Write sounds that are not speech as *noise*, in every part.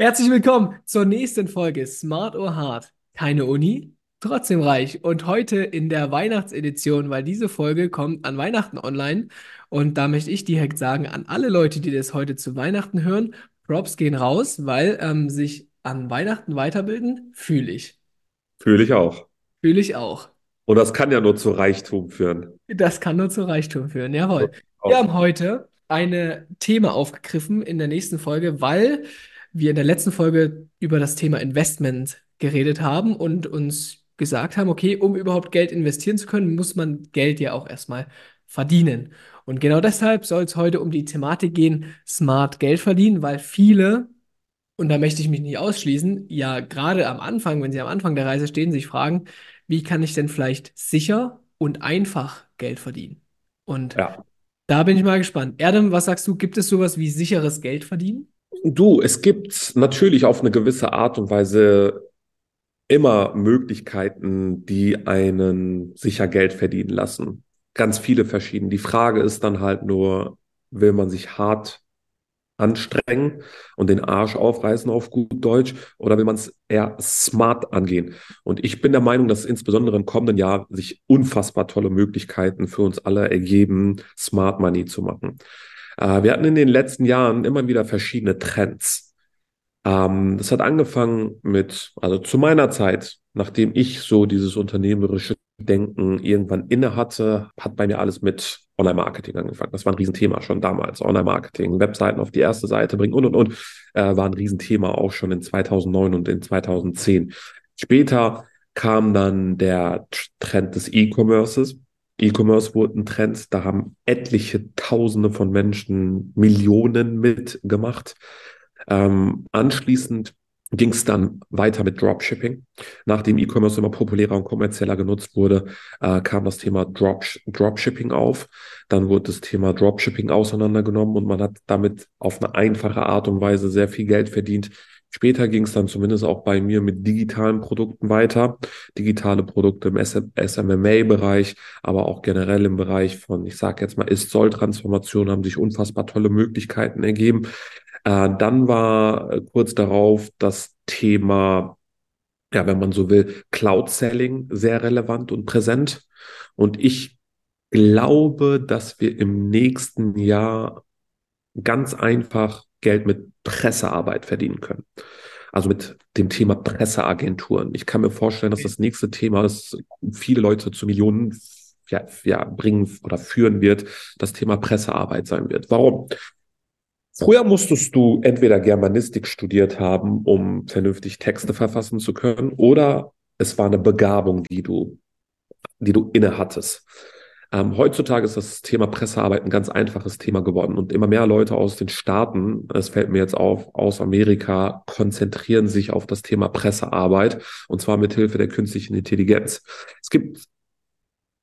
Herzlich willkommen zur nächsten Folge Smart or Hard. Keine Uni, trotzdem reich. Und heute in der Weihnachtsedition, weil diese Folge kommt an Weihnachten online. Und da möchte ich direkt sagen, an alle Leute, die das heute zu Weihnachten hören, Props gehen raus, weil ähm, sich an Weihnachten weiterbilden, fühle ich. Fühle ich auch. Fühle ich auch. Und das kann ja nur zu Reichtum führen. Das kann nur zu Reichtum führen, jawohl. Wir haben heute ein Thema aufgegriffen in der nächsten Folge, weil wir in der letzten Folge über das Thema Investment geredet haben und uns gesagt haben, okay, um überhaupt Geld investieren zu können, muss man Geld ja auch erstmal verdienen. Und genau deshalb soll es heute um die Thematik gehen, smart Geld verdienen, weil viele, und da möchte ich mich nicht ausschließen, ja gerade am Anfang, wenn sie am Anfang der Reise stehen, sich fragen, wie kann ich denn vielleicht sicher und einfach Geld verdienen? Und ja. da bin ich mal gespannt. Erdem, was sagst du, gibt es sowas wie sicheres Geld verdienen? Du, es gibt natürlich auf eine gewisse Art und Weise immer Möglichkeiten, die einen sicher Geld verdienen lassen. Ganz viele verschiedene. Die Frage ist dann halt nur, will man sich hart anstrengen und den Arsch aufreißen auf gut Deutsch oder will man es eher smart angehen? Und ich bin der Meinung, dass insbesondere im kommenden Jahr sich unfassbar tolle Möglichkeiten für uns alle ergeben, Smart Money zu machen. Äh, wir hatten in den letzten Jahren immer wieder verschiedene Trends. Ähm, das hat angefangen mit, also zu meiner Zeit, nachdem ich so dieses unternehmerische Denken irgendwann inne hatte, hat bei mir alles mit Online-Marketing angefangen. Das war ein Riesenthema schon damals. Online-Marketing, Webseiten auf die erste Seite bringen und, und, und, äh, war ein Riesenthema auch schon in 2009 und in 2010. Später kam dann der Trend des E-Commerces. E-Commerce wurde ein Trend, da haben etliche Tausende von Menschen Millionen mitgemacht. Ähm, anschließend ging es dann weiter mit Dropshipping. Nachdem E-Commerce immer populärer und kommerzieller genutzt wurde, äh, kam das Thema Drop Dropshipping auf. Dann wurde das Thema Dropshipping auseinandergenommen und man hat damit auf eine einfache Art und Weise sehr viel Geld verdient, Später ging es dann zumindest auch bei mir mit digitalen Produkten weiter. Digitale Produkte im SMMA-Bereich, aber auch generell im Bereich von, ich sage jetzt mal, Ist-Soll-Transformation haben sich unfassbar tolle Möglichkeiten ergeben. Äh, dann war äh, kurz darauf das Thema, ja, wenn man so will, Cloud-Selling sehr relevant und präsent. Und ich glaube, dass wir im nächsten Jahr ganz einfach Geld mit Pressearbeit verdienen können. Also mit dem Thema Presseagenturen. Ich kann mir vorstellen, dass das nächste Thema, das viele Leute zu Millionen ja, ja, bringen oder führen wird, das Thema Pressearbeit sein wird. Warum? Früher musstest du entweder Germanistik studiert haben, um vernünftig Texte verfassen zu können, oder es war eine Begabung, die du, die du inne hattest. Ähm, heutzutage ist das Thema Pressearbeit ein ganz einfaches Thema geworden und immer mehr Leute aus den Staaten, es fällt mir jetzt auf, aus Amerika, konzentrieren sich auf das Thema Pressearbeit und zwar mit Hilfe der künstlichen Intelligenz. Es gibt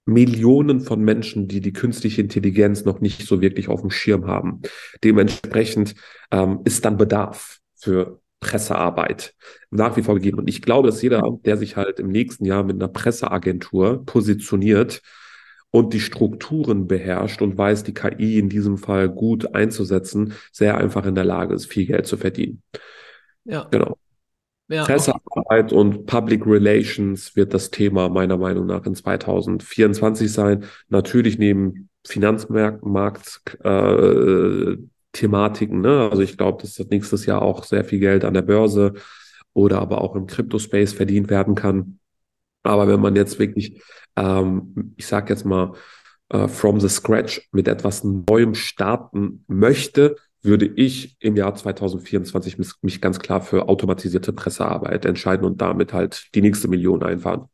Millionen von Menschen, die die künstliche Intelligenz noch nicht so wirklich auf dem Schirm haben. Dementsprechend ähm, ist dann Bedarf für Pressearbeit nach wie vor gegeben. Und ich glaube, dass jeder, der sich halt im nächsten Jahr mit einer Presseagentur positioniert, und die Strukturen beherrscht und weiß, die KI in diesem Fall gut einzusetzen, sehr einfach in der Lage ist, viel Geld zu verdienen. Ja. Genau. Ja, Pressearbeit und Public Relations wird das Thema meiner Meinung nach in 2024 sein. Natürlich neben Finanzmarkt äh. Ne? Also ich glaube, dass das nächstes Jahr auch sehr viel Geld an der Börse oder aber auch im Crypto-Space verdient werden kann. Aber wenn man jetzt wirklich ähm, ich sage jetzt mal, äh, from the scratch mit etwas Neuem starten möchte, würde ich im Jahr 2024 mich, ganz klar für automatisierte Pressearbeit entscheiden und damit halt die nächste Million einfahren.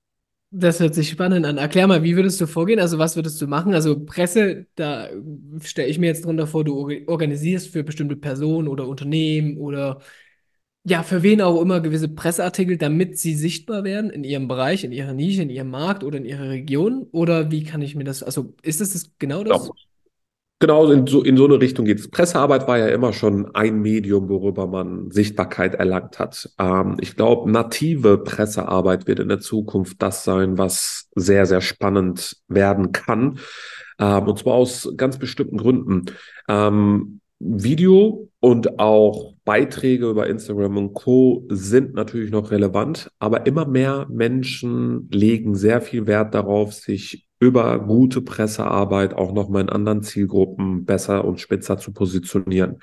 Das hört sich spannend an. Erklär mal, wie würdest du vorgehen? Also, was würdest du machen? Also, Presse, da stelle ich mir jetzt drunter vor, du organisierst für bestimmte Personen oder Unternehmen oder ja, für wen auch immer gewisse Presseartikel, damit sie sichtbar werden in ihrem Bereich, in ihrer Nische, in ihrem Markt oder in ihrer Region? Oder wie kann ich mir das, also ist das, das genau das? Ja. Genau, in so, in so eine Richtung geht es. Pressearbeit war ja immer schon ein Medium, worüber man Sichtbarkeit erlangt hat. Ähm, ich glaube, native Pressearbeit wird in der Zukunft das sein, was sehr, sehr spannend werden kann. Ähm, und zwar aus ganz bestimmten Gründen. Ähm, Video und auch Beiträge über Instagram und Co. sind natürlich noch relevant, aber immer mehr Menschen legen sehr viel Wert darauf, sich über gute Pressearbeit auch nochmal in anderen Zielgruppen besser und spitzer zu positionieren.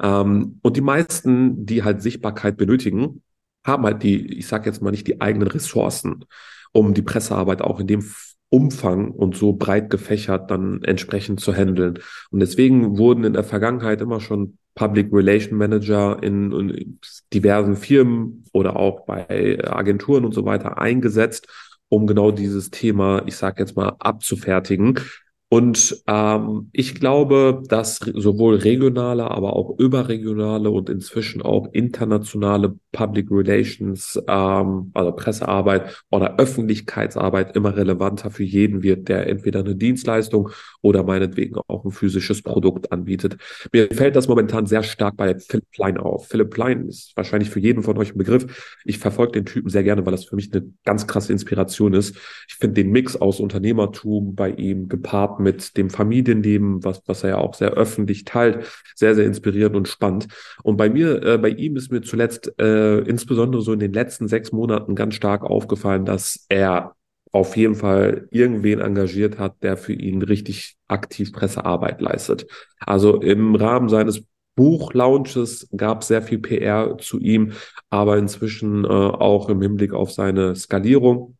Ähm, und die meisten, die halt Sichtbarkeit benötigen, haben halt die, ich sage jetzt mal nicht die eigenen Ressourcen, um die Pressearbeit auch in dem Umfang und so breit gefächert dann entsprechend zu handeln. Und deswegen wurden in der Vergangenheit immer schon Public Relation Manager in, in diversen Firmen oder auch bei Agenturen und so weiter eingesetzt, um genau dieses Thema, ich sage jetzt mal, abzufertigen. Und ähm, ich glaube, dass sowohl regionale, aber auch überregionale und inzwischen auch internationale Public Relations, ähm, also Pressearbeit oder Öffentlichkeitsarbeit immer relevanter für jeden wird, der entweder eine Dienstleistung oder meinetwegen auch ein physisches Produkt anbietet. Mir fällt das momentan sehr stark bei Philipp Klein auf. Philipp Klein ist wahrscheinlich für jeden von euch ein Begriff. Ich verfolge den Typen sehr gerne, weil das für mich eine ganz krasse Inspiration ist. Ich finde den Mix aus Unternehmertum bei ihm gepaart mit dem Familienleben, was, was er ja auch sehr öffentlich teilt, sehr, sehr inspirierend und spannend. Und bei mir, äh, bei ihm ist mir zuletzt äh, insbesondere so in den letzten sechs Monaten ganz stark aufgefallen, dass er auf jeden Fall irgendwen engagiert hat, der für ihn richtig aktiv Pressearbeit leistet. Also im Rahmen seines Buchlaunches gab sehr viel PR zu ihm, aber inzwischen äh, auch im Hinblick auf seine Skalierung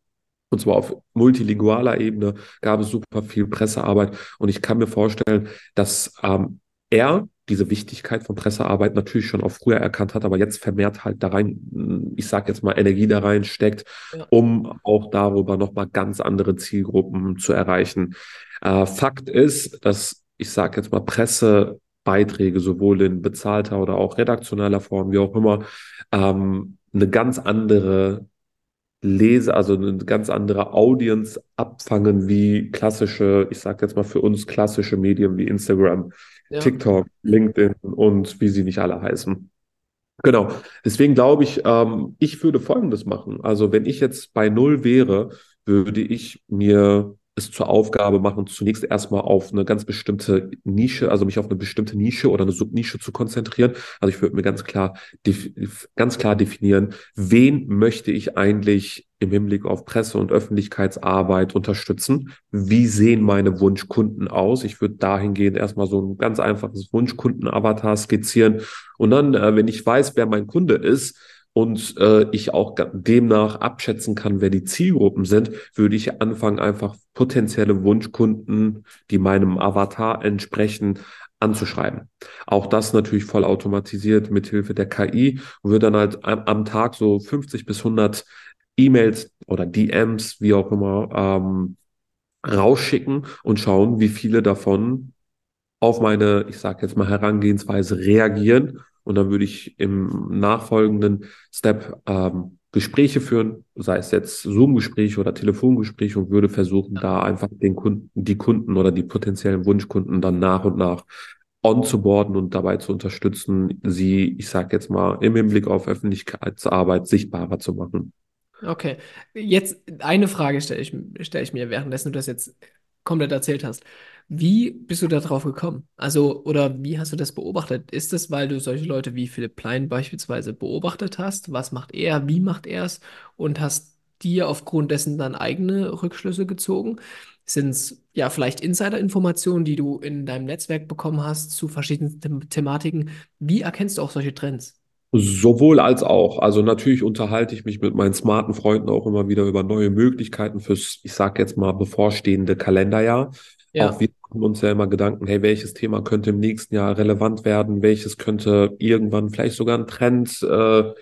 und zwar auf multilingualer Ebene gab es super viel Pressearbeit. Und ich kann mir vorstellen, dass ähm, er diese Wichtigkeit von Pressearbeit natürlich schon auch früher erkannt hat, aber jetzt vermehrt halt da rein, ich sage jetzt mal, Energie da rein steckt, ja. um auch darüber nochmal ganz andere Zielgruppen zu erreichen. Äh, Fakt ist, dass ich sage jetzt mal Pressebeiträge sowohl in bezahlter oder auch redaktioneller Form, wie auch immer, ähm, eine ganz andere Lese, also eine ganz andere Audience abfangen wie klassische, ich sage jetzt mal für uns klassische Medien wie Instagram, ja. TikTok, LinkedIn und wie sie nicht alle heißen. Genau. Deswegen glaube ich, ähm, ich würde Folgendes machen. Also wenn ich jetzt bei Null wäre, würde ich mir es zur Aufgabe machen, zunächst erstmal auf eine ganz bestimmte Nische, also mich auf eine bestimmte Nische oder eine Subnische zu konzentrieren. Also ich würde mir ganz klar, ganz klar definieren, wen möchte ich eigentlich im Hinblick auf Presse- und Öffentlichkeitsarbeit unterstützen? Wie sehen meine Wunschkunden aus? Ich würde dahingehend erstmal so ein ganz einfaches Wunschkunden-Avatar skizzieren. Und dann, äh, wenn ich weiß, wer mein Kunde ist, und äh, ich auch demnach abschätzen kann, wer die Zielgruppen sind, würde ich anfangen, einfach potenzielle Wunschkunden, die meinem Avatar entsprechen, anzuschreiben. Auch das natürlich voll automatisiert mit Hilfe der KI und würde dann halt am, am Tag so 50 bis 100 E-Mails oder DMs, wie auch immer, ähm, rausschicken und schauen, wie viele davon auf meine, ich sage jetzt mal, Herangehensweise reagieren und dann würde ich im nachfolgenden Step ähm, Gespräche führen, sei es jetzt Zoom-Gespräche oder Telefongespräche und würde versuchen, da einfach den Kunden, die Kunden oder die potenziellen Wunschkunden dann nach und nach onzuboarden und dabei zu unterstützen, sie, ich sage jetzt mal, im Hinblick auf Öffentlichkeitsarbeit sichtbarer zu machen. Okay, jetzt eine Frage stelle ich, stell ich mir, währenddessen du das jetzt komplett erzählt hast. Wie bist du da drauf gekommen? Also, oder wie hast du das beobachtet? Ist es, weil du solche Leute wie Philipp Plein beispielsweise beobachtet hast? Was macht er? Wie macht er es? Und hast dir aufgrund dessen dann eigene Rückschlüsse gezogen? Sind es ja vielleicht Insider-Informationen, die du in deinem Netzwerk bekommen hast zu verschiedenen The Thematiken? Wie erkennst du auch solche Trends? Sowohl als auch. Also natürlich unterhalte ich mich mit meinen smarten Freunden auch immer wieder über neue Möglichkeiten fürs, ich sage jetzt mal, bevorstehende Kalenderjahr. Ja. Auch wir machen uns ja immer Gedanken, hey, welches Thema könnte im nächsten Jahr relevant werden, welches könnte irgendwann vielleicht sogar ein Trend, äh,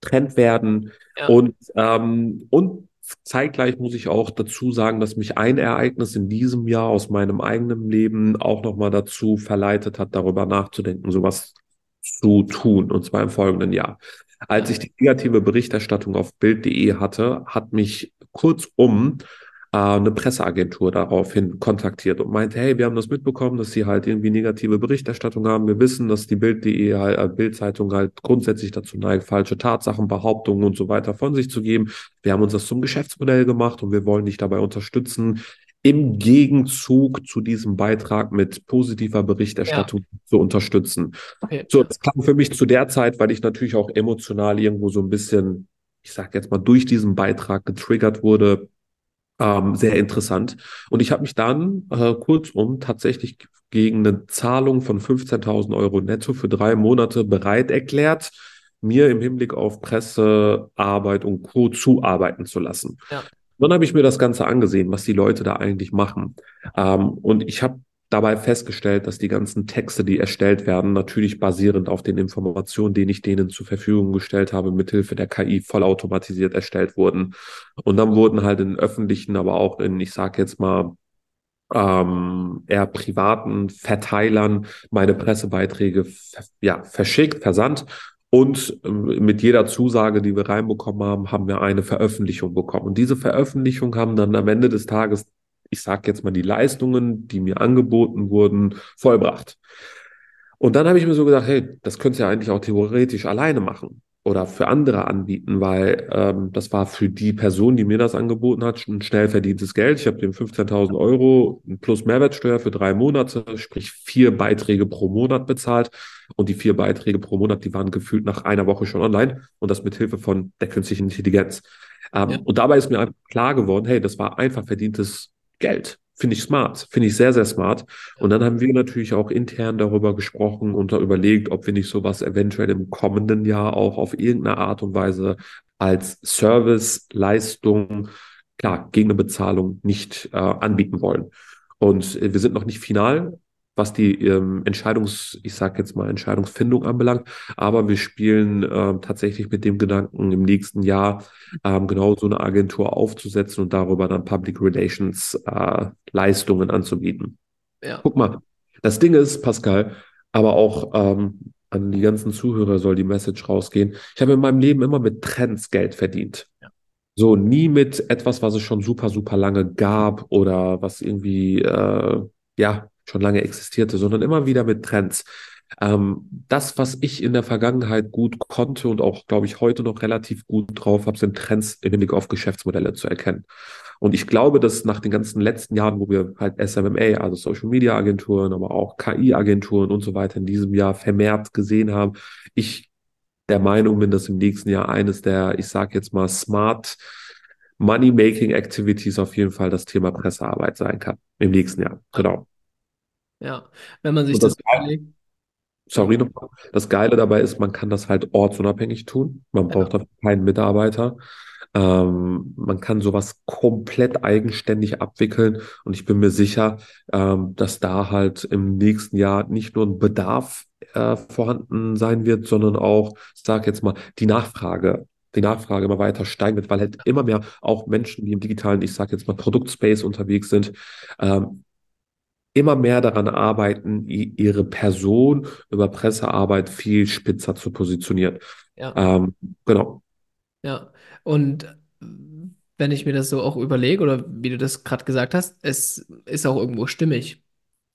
Trend werden. Ja. Und, ähm, und zeitgleich muss ich auch dazu sagen, dass mich ein Ereignis in diesem Jahr aus meinem eigenen Leben auch nochmal dazu verleitet hat, darüber nachzudenken, sowas zu tun, und zwar im folgenden Jahr. Als ich die negative Berichterstattung auf Bild.de hatte, hat mich kurzum äh, eine Presseagentur daraufhin kontaktiert und meinte, hey, wir haben das mitbekommen, dass sie halt irgendwie negative Berichterstattung haben. Wir wissen, dass die Bild.de halt, äh, Bildzeitung halt grundsätzlich dazu neigt, falsche Tatsachen, Behauptungen und so weiter von sich zu geben. Wir haben uns das zum Geschäftsmodell gemacht und wir wollen dich dabei unterstützen, im Gegenzug zu diesem Beitrag mit positiver Berichterstattung Ja. zu unterstützen. Okay. So, das klang für mich zu der Zeit, weil ich natürlich auch emotional irgendwo so ein bisschen, ich sag jetzt mal, durch diesen Beitrag getriggert wurde, ähm, sehr interessant. Und ich habe mich dann äh, kurzum tatsächlich gegen eine Zahlung von 15.000 Euro netto für drei Monate bereit erklärt, mir im Hinblick auf Pressearbeit und Co. zuarbeiten zu lassen. Ja. Dann habe ich mir das Ganze angesehen, was die Leute da eigentlich machen. Ähm, und ich habe dabei festgestellt, dass die ganzen Texte, die erstellt werden, natürlich basierend auf den Informationen, die ich denen zur Verfügung gestellt habe, mithilfe der KI vollautomatisiert erstellt wurden. Und dann wurden halt in öffentlichen, aber auch in, ich sage jetzt mal, ähm, eher privaten Verteilern meine Pressebeiträge ja, verschickt, versandt. Und ähm, mit jeder Zusage, die wir reinbekommen haben, haben wir eine Veröffentlichung bekommen. Und diese Veröffentlichung haben dann am Ende des Tages, ich sage jetzt mal, die Leistungen, die mir angeboten wurden, vollbracht. Und dann habe ich mir so gedacht, hey, das könntest du ja eigentlich auch theoretisch alleine machen oder für andere anbieten, weil ähm, das war für die Person, die mir das angeboten hat, ein schnell verdientes Geld. Ich habe dem 15.000 Euro plus Mehrwertsteuer für drei Monate, sprich vier Beiträge pro Monat bezahlt. Und die vier Beiträge pro Monat, die waren gefühlt nach einer Woche schon online und das mit Hilfe von der künstlichen Intelligenz. Ähm, ja. Und dabei ist mir einfach klar geworden, hey, das war einfach verdientes Geld. Finde ich smart, finde ich sehr, sehr smart. Und dann haben wir natürlich auch intern darüber gesprochen und überlegt, ob wir nicht sowas eventuell im kommenden Jahr auch auf irgendeine Art und Weise als Serviceleistung, klar, gegen eine Bezahlung nicht äh, anbieten wollen. Und wir sind noch nicht final, was die ähm, Entscheidungs, ich sage jetzt mal Entscheidungsfindung anbelangt. Aber wir spielen ähm, tatsächlich mit dem Gedanken, im nächsten Jahr ähm, genau so eine Agentur aufzusetzen und darüber dann Public Relations äh, Leistungen anzubieten. Ja. Guck mal, das Ding ist, Pascal, aber auch ähm, an die ganzen Zuhörer soll die Message rausgehen. Ich habe in meinem Leben immer mit Trends Geld verdient. Ja. So, nie mit etwas, was es schon super, super lange gab oder was irgendwie, äh, ja, schon lange existierte, sondern immer wieder mit Trends. Ähm, das, was ich in der Vergangenheit gut konnte und auch, glaube ich, heute noch relativ gut drauf habe, sind Trends im Hinblick auf Geschäftsmodelle zu erkennen. Und ich glaube, dass nach den ganzen letzten Jahren, wo wir halt SMMA, also Social Media Agenturen, aber auch KI Agenturen und so weiter in diesem Jahr vermehrt gesehen haben, ich der Meinung bin, dass im nächsten Jahr eines der, ich sage jetzt mal, smart Money-Making Activities auf jeden Fall das Thema Pressearbeit sein kann. Im nächsten Jahr. Genau. Ja, wenn man sich das, das überlegt. Sorry nochmal. Das Geile dabei ist, man kann das halt ortsunabhängig tun. Man braucht ja. dafür keinen Mitarbeiter. Ähm, man kann sowas komplett eigenständig abwickeln und ich bin mir sicher, ähm, dass da halt im nächsten Jahr nicht nur ein Bedarf äh, vorhanden sein wird, sondern auch, ich sage jetzt mal, die Nachfrage die Nachfrage immer weiter steigen wird, weil halt immer mehr auch Menschen, die im digitalen, ich sage jetzt mal, Produktspace unterwegs sind, ähm, immer mehr daran arbeiten, ihre Person über Pressearbeit viel spitzer zu positionieren. Ja. Ähm, genau. Ja, und wenn ich mir das so auch überlege, oder wie du das gerade gesagt hast, es ist auch irgendwo stimmig.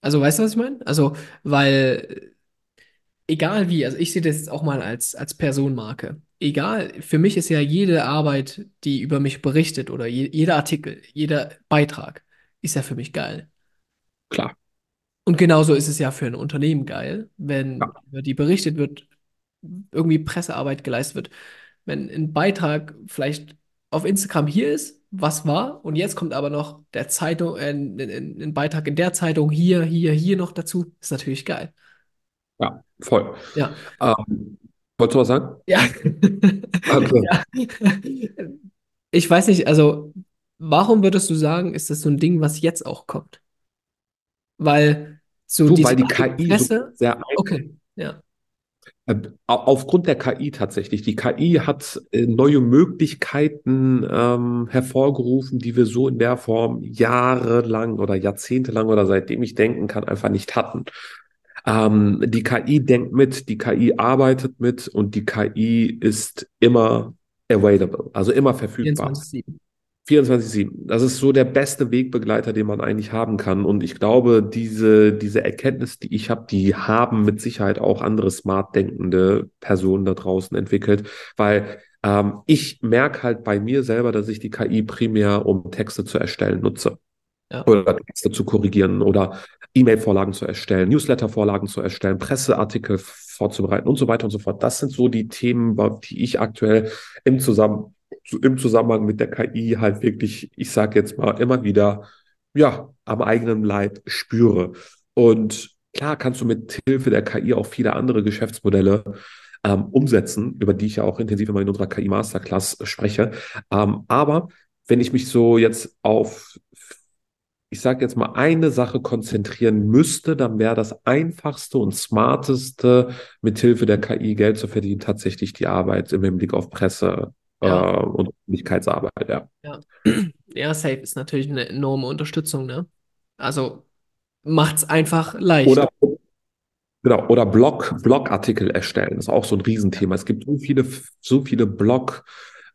Also, weißt du, was ich meine? Also, weil egal wie, also ich sehe das jetzt auch mal als, als Personenmarke. Egal, für mich ist ja jede Arbeit, die über mich berichtet oder je, jeder Artikel, jeder Beitrag, ist ja für mich geil. Klar. Und genauso ist es ja für ein Unternehmen geil, wenn ja. über die berichtet wird, irgendwie Pressearbeit geleistet wird. Wenn ein Beitrag vielleicht auf Instagram hier ist, was war, und jetzt kommt aber noch der Zeitung, äh, ein, ein Beitrag in der Zeitung hier, hier, hier noch dazu, ist natürlich geil. Ja, voll. Ja. Ähm, wolltest du was sagen? Ja. *laughs* Okay. Ja. Ich weiß nicht, also warum würdest du sagen, ist das so ein Ding, was jetzt auch kommt? Weil so Du, diese weil die KI so Presse, sehr okay, ja, Äh, Aufgrund der KI tatsächlich. Die KI hat äh, neue Möglichkeiten ähm, hervorgerufen, die wir so in der Form jahrelang oder jahrzehntelang oder seitdem ich denken kann, einfach nicht hatten. Ähm, die KI denkt mit, die KI arbeitet mit und die KI ist immer available, also immer verfügbar. 24/7. 24-7. Das ist so der beste Wegbegleiter, den man eigentlich haben kann. Und ich glaube, diese, diese Erkenntnis, die ich habe, die haben mit Sicherheit auch andere smart denkende Personen da draußen entwickelt, weil ähm, ich merke halt bei mir selber, dass ich die KI primär, um Texte zu erstellen, nutze. Ja. oder Texte zu korrigieren oder E-Mail-Vorlagen zu erstellen, Newsletter-Vorlagen zu erstellen, Presseartikel vorzubereiten und so weiter und so fort. Das sind so die Themen, die ich aktuell im, Zusammen im Zusammenhang mit der KI halt wirklich, ich sage jetzt mal, immer wieder ja, am eigenen Leib spüre. Und klar kannst du mit Hilfe der KI auch viele andere Geschäftsmodelle ähm, umsetzen, über die ich ja auch intensiv immer in unserer KI Masterclass spreche. Ähm, aber wenn ich mich so jetzt auf, ich sage jetzt mal, eine Sache konzentrieren müsste, dann wäre das einfachste und smarteste, mit Hilfe der KI Geld zu verdienen, tatsächlich die Arbeit im Hinblick auf Presse ja. äh, und Öffentlichkeitsarbeit, ja. ja. Ja, Safe ist natürlich eine enorme Unterstützung, ne? Also macht es einfach leicht. Oder Genau, oder Blog, Blogartikel erstellen, das ist auch so ein Riesenthema. Es gibt so viele, so viele Blog,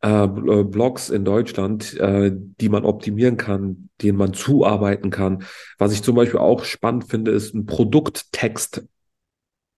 äh, äh, Blogs in Deutschland, äh, die man optimieren kann, denen man zuarbeiten kann. Was ich zum Beispiel auch spannend finde, ist ein Produkttext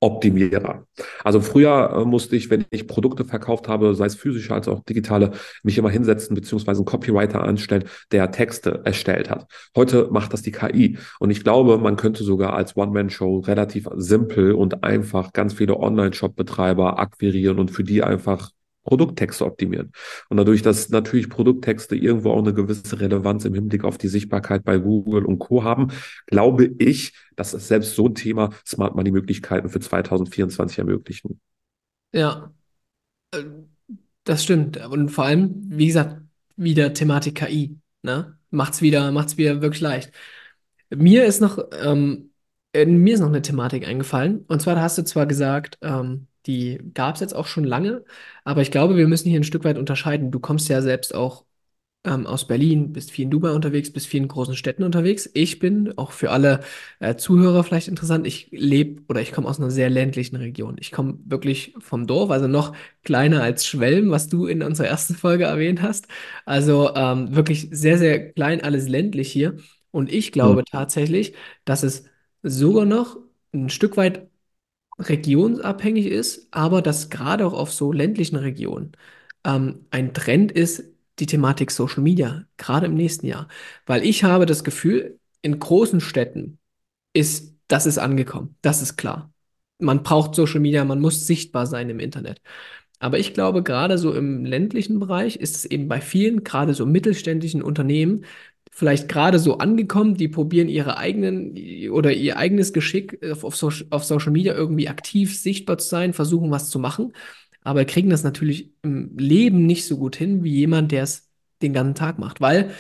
Optimierer. Also früher äh, musste ich, wenn ich Produkte verkauft habe, sei es physische als auch digitale, mich immer hinsetzen beziehungsweise einen Copywriter anstellen, der Texte erstellt hat. Heute macht das die KI. Und ich glaube, man könnte sogar als One-Man-Show relativ simpel und einfach ganz viele Online-Shop-Betreiber akquirieren und für die einfach Produkttexte optimieren. Und dadurch, dass natürlich Produkttexte irgendwo auch eine gewisse Relevanz im Hinblick auf die Sichtbarkeit bei Google und Co. haben, glaube ich, dass es selbst so ein Thema Smart Money Möglichkeiten für 2024 ermöglichen. Ja, äh, das stimmt. Und vor allem, wie gesagt, wieder Thematik KI. Ne? Macht's wieder, macht's wieder wirklich leicht. Mir ist noch, ähm, äh, mir ist noch eine Thematik eingefallen. Und zwar hast du zwar gesagt, ähm, die gab es jetzt auch schon lange, aber ich glaube, wir müssen hier ein Stück weit unterscheiden. Du kommst ja selbst auch ähm, aus Berlin, bist viel in Dubai unterwegs, bist viel in großen Städten unterwegs. Ich bin, auch für alle äh, Zuhörer vielleicht interessant, ich lebe oder ich komme aus einer sehr ländlichen Region. Ich komme wirklich vom Dorf, also noch kleiner als Schwelm, was du in unserer ersten Folge erwähnt hast. Also ähm, wirklich sehr, sehr klein, alles ländlich hier. Und ich glaube mhm. tatsächlich, dass es sogar noch ein Stück weit regionsabhängig ist, aber dass gerade auch auf so ländlichen Regionen ähm, ein Trend ist, die Thematik Social Media, gerade im nächsten Jahr. Weil ich habe das Gefühl, in großen Städten ist, das ist angekommen, das ist klar. Man braucht Social Media, man muss sichtbar sein im Internet. Aber ich glaube, gerade so im ländlichen Bereich ist es eben bei vielen, gerade so mittelständischen Unternehmen, vielleicht gerade so angekommen, die probieren ihre eigenen oder ihr eigenes Geschick auf, auf, Social, auf Social Media irgendwie aktiv sichtbar zu sein, versuchen was zu machen, aber kriegen das natürlich im Leben nicht so gut hin wie jemand, der es den ganzen Tag macht, weil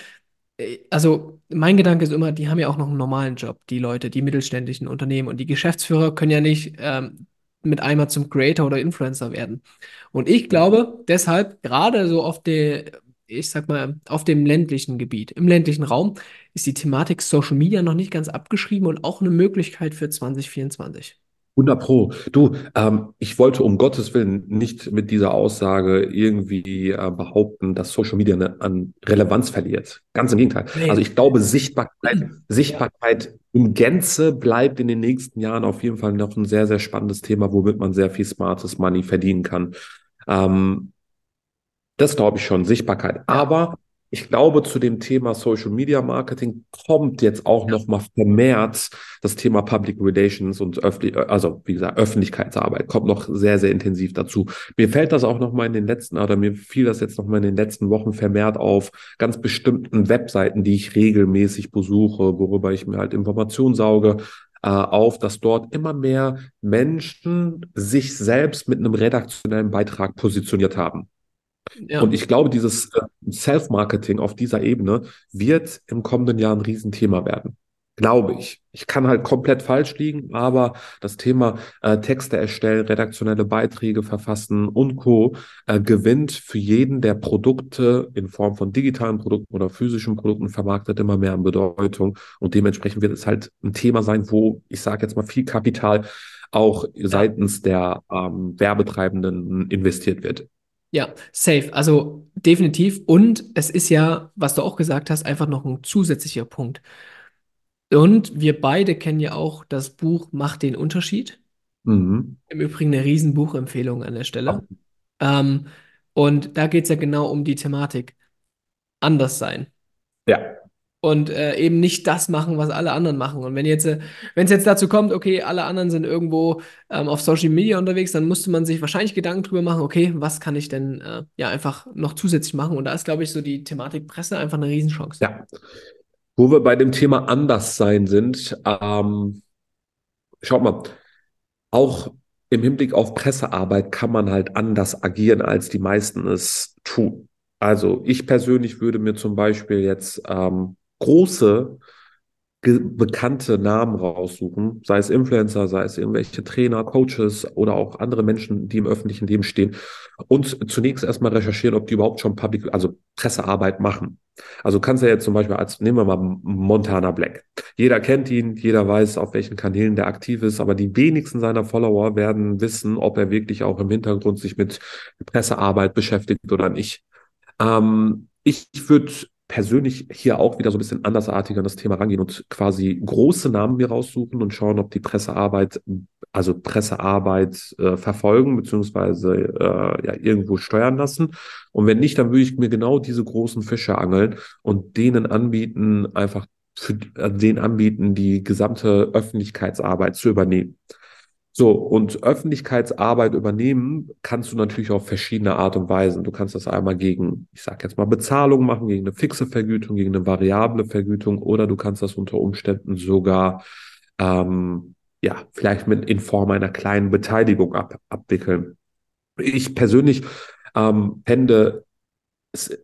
äh, also mein Gedanke ist immer, die haben ja auch noch einen normalen Job, die Leute, die mittelständischen Unternehmen. Und die Geschäftsführer können ja nicht ähm, mit einmal zum Creator oder Influencer werden. Und ich glaube, deshalb gerade so auf der ich sag mal, auf dem ländlichen Gebiet, im ländlichen Raum, ist die Thematik Social Media noch nicht ganz abgeschrieben und auch eine Möglichkeit für 2024. 100 Pro. Du, ähm, ich wollte um Gottes Willen nicht mit dieser Aussage irgendwie äh, behaupten, dass Social Media eine, an Relevanz verliert. Ganz im Gegenteil. Nee. Also ich glaube, Sichtbarkeit, Sichtbarkeit ja. in Gänze bleibt in den nächsten Jahren auf jeden Fall noch ein sehr, sehr spannendes Thema, womit man sehr viel smartes Money verdienen kann. Ähm, das glaube ich schon, Sichtbarkeit. Aber ich glaube, zu dem Thema Social Media Marketing kommt jetzt auch ja. noch mal vermehrt das Thema Public Relations und öffentlich, also wie gesagt, Öffentlichkeitsarbeit kommt noch sehr, sehr intensiv dazu. Mir fällt das auch noch mal in den letzten, oder mir fiel das jetzt noch mal in den letzten Wochen vermehrt auf ganz bestimmten Webseiten, die ich regelmäßig besuche, worüber ich mir halt Informationen sauge, äh, auf, dass dort immer mehr Menschen sich selbst mit einem redaktionellen Beitrag positioniert haben. Ja. Und ich glaube, dieses äh, Self-Marketing auf dieser Ebene wird im kommenden Jahr ein Riesenthema werden. Glaube ich. Ich kann halt komplett falsch liegen, aber das Thema äh, Texte erstellen, redaktionelle Beiträge verfassen und Co. Äh, gewinnt für jeden, der Produkte in Form von digitalen Produkten oder physischen Produkten vermarktet, immer mehr an Bedeutung. Und dementsprechend wird es halt ein Thema sein, wo ich sage jetzt mal viel Kapital auch seitens der ähm, Werbetreibenden investiert wird. Ja, safe. Also definitiv. Und es ist ja, was du auch gesagt hast, einfach noch ein zusätzlicher Punkt. Und wir beide kennen ja auch das Buch Macht den Unterschied. Mhm. Im Übrigen eine Riesenbuchempfehlung an der Stelle. Ähm, und da geht es ja genau um die Thematik anders sein. Ja. Und äh, eben nicht das machen, was alle anderen machen. Und wenn jetzt, äh, wenn es jetzt dazu kommt, okay, alle anderen sind irgendwo ähm, auf Social Media unterwegs, dann musste man sich wahrscheinlich Gedanken drüber machen, okay, was kann ich denn äh, ja einfach noch zusätzlich machen? Und da ist, glaube ich, so die Thematik Presse einfach eine Riesenchance. Ja. Wo wir bei dem Thema Anderssein sind, ähm, schaut mal, auch im Hinblick auf Pressearbeit kann man halt anders agieren, als die meisten es tun. Also ich persönlich würde mir zum Beispiel jetzt ähm, große bekannte Namen raussuchen, sei es Influencer, sei es irgendwelche Trainer, Coaches oder auch andere Menschen, die im öffentlichen Leben stehen und zunächst erstmal recherchieren, ob die überhaupt schon Public, also Pressearbeit machen. Also kannst du ja jetzt zum Beispiel als, nehmen wir mal Montana Black. Jeder kennt ihn, jeder weiß, auf welchen Kanälen der aktiv ist, aber die wenigsten seiner Follower werden wissen, ob er wirklich auch im Hintergrund sich mit Pressearbeit beschäftigt oder nicht. Ähm, ich würde persönlich hier auch wieder so ein bisschen andersartiger an das Thema rangehen und quasi große Namen mir raussuchen und schauen, ob die Pressearbeit, also Pressearbeit äh, verfolgen, beziehungsweise äh, ja, irgendwo steuern lassen. Und wenn nicht, dann würde ich mir genau diese großen Fische angeln und denen anbieten, einfach für äh, den anbieten, die gesamte Öffentlichkeitsarbeit zu übernehmen. So, und Öffentlichkeitsarbeit übernehmen kannst du natürlich auf verschiedene Art und Weisen. Du kannst das einmal gegen, ich sage jetzt mal, Bezahlung machen, gegen eine fixe Vergütung, gegen eine variable Vergütung oder du kannst das unter Umständen sogar, ähm, ja, vielleicht mit in Form einer kleinen Beteiligung ab, abwickeln. Ich persönlich ähm, fände es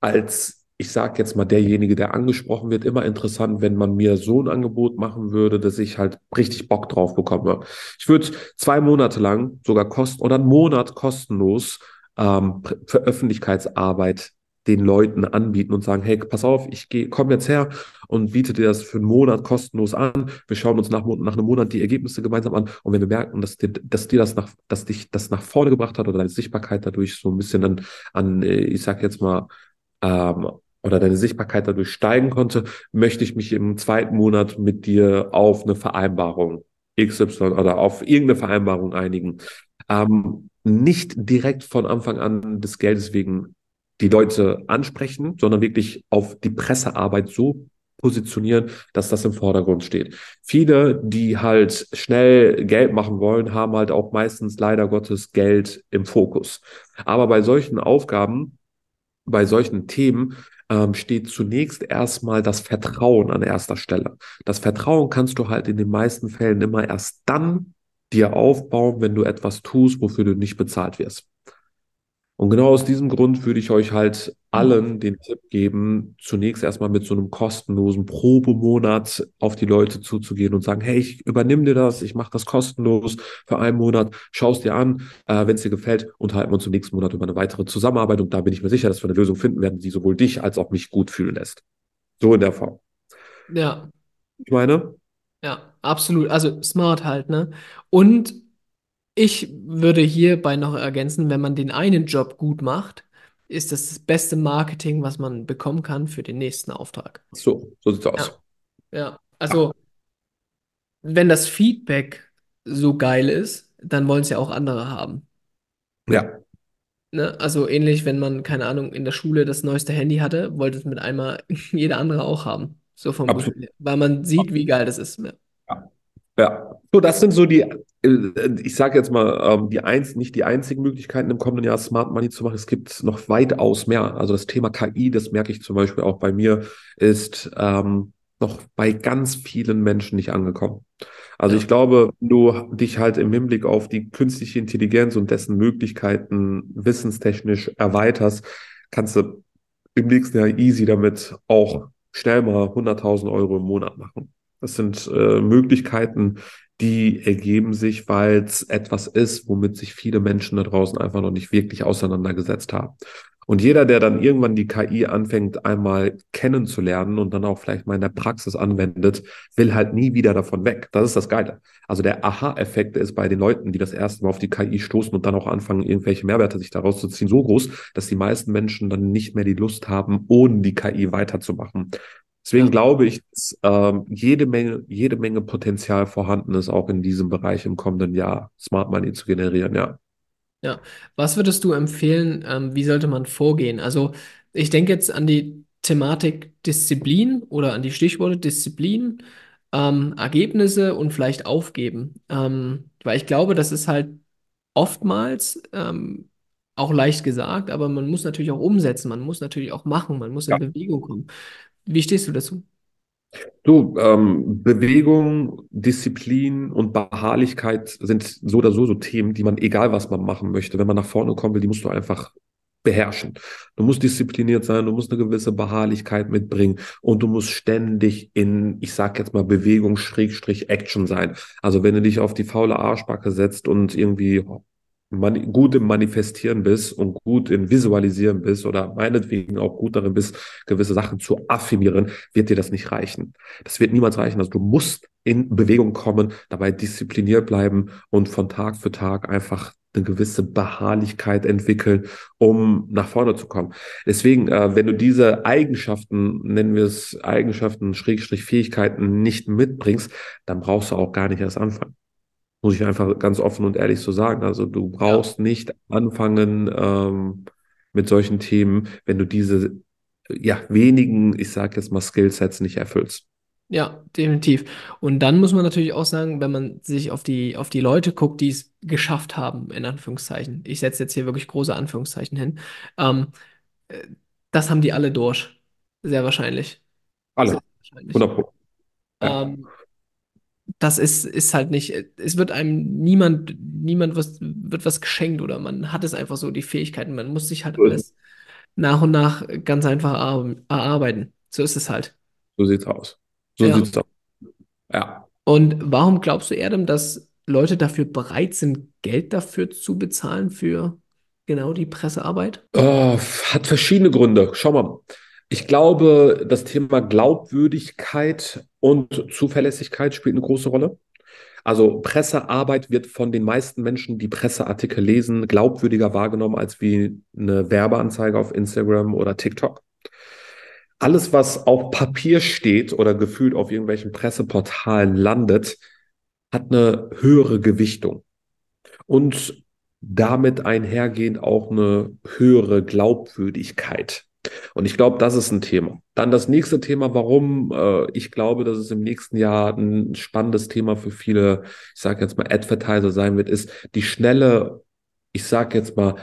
als ich sage jetzt mal, derjenige, der angesprochen wird, immer interessant, wenn man mir so ein Angebot machen würde, dass ich halt richtig Bock drauf bekomme. Ich würde zwei Monate lang sogar kosten oder einen Monat kostenlos ähm, für Öffentlichkeitsarbeit den Leuten anbieten und sagen, hey, pass auf, ich komme jetzt her und biete dir das für einen Monat kostenlos an. Wir schauen uns nach, nach einem Monat die Ergebnisse gemeinsam an. Und wenn wir merken, dass dir, dass dir das nach, dass dich das nach vorne gebracht hat oder deine Sichtbarkeit dadurch so ein bisschen an, an äh, ich sag jetzt mal, ähm, oder deine Sichtbarkeit dadurch steigen konnte, möchte ich mich im zweiten Monat mit dir auf eine Vereinbarung XY oder auf irgendeine Vereinbarung einigen. Ähm, nicht direkt von Anfang an des Geldes wegen die Leute ansprechen, sondern wirklich auf die Pressearbeit so positionieren, dass das im Vordergrund steht. Viele, die halt schnell Geld machen wollen, haben halt auch meistens leider Gottes Geld im Fokus. Aber bei solchen Aufgaben, bei solchen Themen ähm, steht zunächst erstmal das Vertrauen an erster Stelle. Das Vertrauen kannst du halt in den meisten Fällen immer erst dann dir aufbauen, wenn du etwas tust, wofür du nicht bezahlt wirst. Und genau aus diesem Grund würde ich euch halt allen den Tipp geben, zunächst erstmal mit so einem kostenlosen Probemonat auf die Leute zuzugehen und sagen, hey, ich übernehme dir das, ich mache das kostenlos für einen Monat, schau es dir an, äh, wenn es dir gefällt, unterhalten wir uns im nächsten Monat über eine weitere Zusammenarbeit und da bin ich mir sicher, dass wir eine Lösung finden werden, die sowohl dich als auch mich gut fühlen lässt. So in der Form. Ja. Ich meine? Ja, absolut. Also smart halt, ne? Und ich würde hierbei noch ergänzen, wenn man den einen Job gut macht, ist das das beste Marketing, was man bekommen kann für den nächsten Auftrag. So, so sieht's aus. Ja, ja. also wenn das Feedback so geil ist, dann wollen es ja auch andere haben. Ja. Ne? Also ähnlich, wenn man, keine Ahnung, in der Schule das neueste Handy hatte, wollte es mit einmal *laughs* jeder andere auch haben. So vom. Gefühl, weil man sieht, wie geil das ist. Ja. Ja. So, das sind so die, äh, ich sage jetzt mal, ähm, die eins, nicht die einzigen Möglichkeiten im kommenden Jahr Smart Money zu machen. Es gibt noch weitaus mehr. Also das Thema KI, das merke ich zum Beispiel auch bei mir, ist ähm, noch bei ganz vielen Menschen nicht angekommen. Also ich glaube, wenn du dich halt im Hinblick auf die künstliche Intelligenz und dessen Möglichkeiten wissenstechnisch erweiterst, kannst du im nächsten Jahr easy damit auch schnell mal 100.000 Euro im Monat machen. Das sind äh, Möglichkeiten, die ergeben sich, weil es etwas ist, womit sich viele Menschen da draußen einfach noch nicht wirklich auseinandergesetzt haben. Und jeder, der dann irgendwann die KI anfängt, einmal kennenzulernen und dann auch vielleicht mal in der Praxis anwendet, will halt nie wieder davon weg. Das ist das Geile. Also der Aha-Effekt ist bei den Leuten, die das erste Mal auf die KI stoßen und dann auch anfangen, irgendwelche Mehrwerte sich daraus zu ziehen, so groß, dass die meisten Menschen dann nicht mehr die Lust haben, ohne die KI weiterzumachen. Deswegen glaube ich, dass ähm, jede Menge, jede Menge Potenzial vorhanden ist, auch in diesem Bereich im kommenden Jahr Smart Money zu generieren, ja. Ja, was würdest du empfehlen, ähm, wie sollte man vorgehen? Also ich denke jetzt an die Thematik Disziplin oder an die Stichworte Disziplin, ähm, Ergebnisse und vielleicht aufgeben. Ähm, weil ich glaube, das ist halt oftmals ähm, auch leicht gesagt, aber man muss natürlich auch umsetzen, man muss natürlich auch machen, man muss in Ja. Bewegung kommen. Wie stehst du dazu? Du, ähm, Bewegung, Disziplin und Beharrlichkeit sind so oder so so Themen, die man, egal was man machen möchte, wenn man nach vorne kommen will, die musst du einfach beherrschen. Du musst diszipliniert sein, du musst eine gewisse Beharrlichkeit mitbringen und du musst ständig in, ich sag jetzt mal, Bewegung, Schrägstrich, Action sein. Also wenn du dich auf die faule Arschbacke setzt und irgendwie man, gut im Manifestieren bist und gut im Visualisieren bist oder meinetwegen auch gut darin bist, gewisse Sachen zu affirmieren, wird dir das nicht reichen. Das wird niemals reichen. Also du musst in Bewegung kommen, dabei diszipliniert bleiben und von Tag für Tag einfach eine gewisse Beharrlichkeit entwickeln, um nach vorne zu kommen. Deswegen, äh, wenn du diese Eigenschaften, nennen wir es Eigenschaften, Schrägstrich Fähigkeiten nicht mitbringst, dann brauchst du auch gar nicht erst anfangen. Muss ich einfach ganz offen und ehrlich so sagen. Also du brauchst ja. nicht anfangen ähm, mit solchen Themen, wenn du diese ja wenigen, ich sage jetzt mal Skillsets nicht erfüllst. Ja, definitiv. Und dann muss man natürlich auch sagen, wenn man sich auf die, auf die Leute guckt, die es geschafft haben, in Anführungszeichen. Ich setze jetzt hier wirklich große Anführungszeichen hin. Ähm, äh, das haben die alle durch. Sehr wahrscheinlich. Alle. Sehr wahrscheinlich. 100 ja. ähm, das ist, ist halt nicht, es wird einem niemand, niemand was, wird was geschenkt oder man hat es einfach so, die Fähigkeiten. Man muss sich halt alles nach und nach ganz einfach erarbeiten. So ist es halt. So sieht's aus. So Ja. sieht's aus. Ja. Und warum glaubst du, Erdem, dass Leute dafür bereit sind, Geld dafür zu bezahlen für genau die Pressearbeit? Oh, hat verschiedene Gründe. Schau mal. Ich glaube, das Thema Glaubwürdigkeit und Zuverlässigkeit spielt eine große Rolle. Also Pressearbeit wird von den meisten Menschen, die Presseartikel lesen, glaubwürdiger wahrgenommen als wie eine Werbeanzeige auf Instagram oder TikTok. Alles, was auf Papier steht oder gefühlt auf irgendwelchen Presseportalen landet, hat eine höhere Gewichtung und damit einhergehend auch eine höhere Glaubwürdigkeit. Und ich glaube, das ist ein Thema. Dann das nächste Thema, warum äh, ich glaube, dass es im nächsten Jahr ein spannendes Thema für viele, ich sage jetzt mal, Advertiser sein wird, ist die schnelle, ich sage jetzt mal,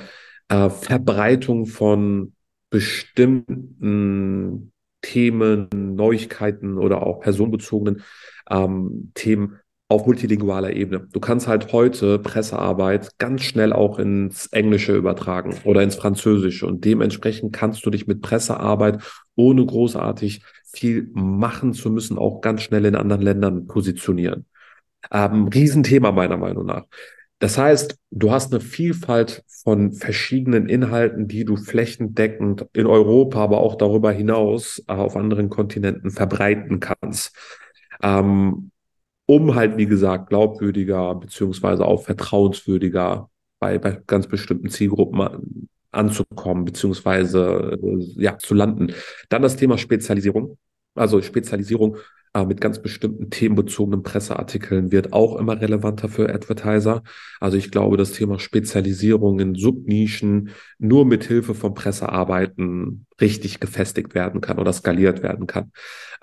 äh, Verbreitung von bestimmten Themen, Neuigkeiten oder auch personenbezogenen ähm, Themen auf multilingualer Ebene. Du kannst halt heute Pressearbeit ganz schnell auch ins Englische übertragen oder ins Französische und dementsprechend kannst du dich mit Pressearbeit ohne großartig viel machen zu müssen auch ganz schnell in anderen Ländern positionieren. Ähm, Riesenthema meiner Meinung nach. Das heißt, du hast eine Vielfalt von verschiedenen Inhalten, die du flächendeckend in Europa, aber auch darüber hinaus äh, auf anderen Kontinenten verbreiten kannst. Ähm, um halt, wie gesagt, glaubwürdiger beziehungsweise auch vertrauenswürdiger bei, bei ganz bestimmten Zielgruppen anzukommen beziehungsweise äh, ja zu landen. Dann das Thema Spezialisierung. Also Spezialisierung äh, mit ganz bestimmten themenbezogenen Presseartikeln wird auch immer relevanter für Advertiser. Also ich glaube, das Thema Spezialisierung in Subnischen nur mit Hilfe von Pressearbeiten richtig gefestigt werden kann oder skaliert werden kann.